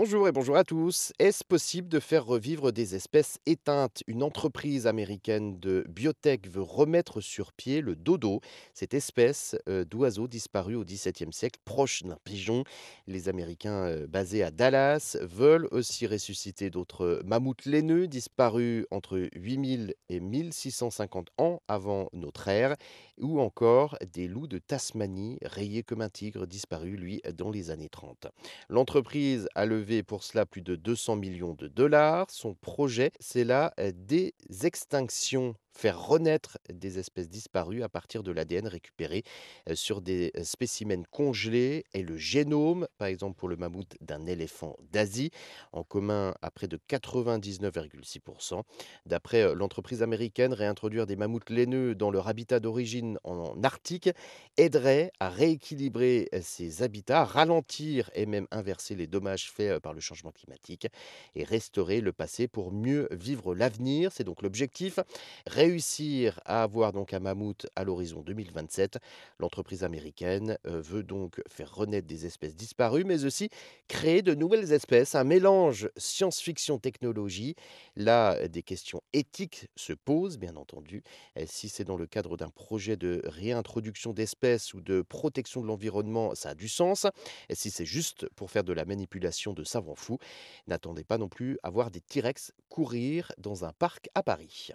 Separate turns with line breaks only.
Bonjour et bonjour à tous. Est-ce possible de faire revivre des espèces éteintes? Une entreprise américaine de biotech veut remettre sur pied le dodo, cette espèce euh, d'oiseau disparu au XVIIe siècle, proche d'un pigeon. Les Américains euh, basés à Dallas veulent aussi ressusciter d'autres mammouths laineux disparus entre 8000 et 1650 ans avant notre ère, ou encore des loups de Tasmanie rayés comme un tigre disparu, lui, dans les années 30. L'entreprise a levé pour cela plus de 200 millions de dollars. Son projet, c'est la euh, désextinction faire renaître des espèces disparues à partir de l'ADN récupéré sur des spécimens congelés et le génome, par exemple pour le mammouth d'un éléphant d'Asie, en commun à près de 99,6%. D'après l'entreprise américaine, réintroduire des mammouths laineux dans leur habitat d'origine en Arctique aiderait à rééquilibrer ces habitats, ralentir et même inverser les dommages faits par le changement climatique et restaurer le passé pour mieux vivre l'avenir. C'est donc l'objectif réussir à avoir donc un mammouth à l'horizon 2027. L'entreprise américaine euh, veut donc faire renaître des espèces disparues, mais aussi créer de nouvelles espèces, un mélange science-fiction-technologie. Là, des questions éthiques se posent, bien entendu. Si c'est dans le cadre d'un projet de réintroduction d'espèces ou de protection de l'environnement, ça a du sens. Si c'est juste pour faire de la manipulation de savants fous, n'attendez pas non plus à voir des T-Rex courir dans un parc à Paris.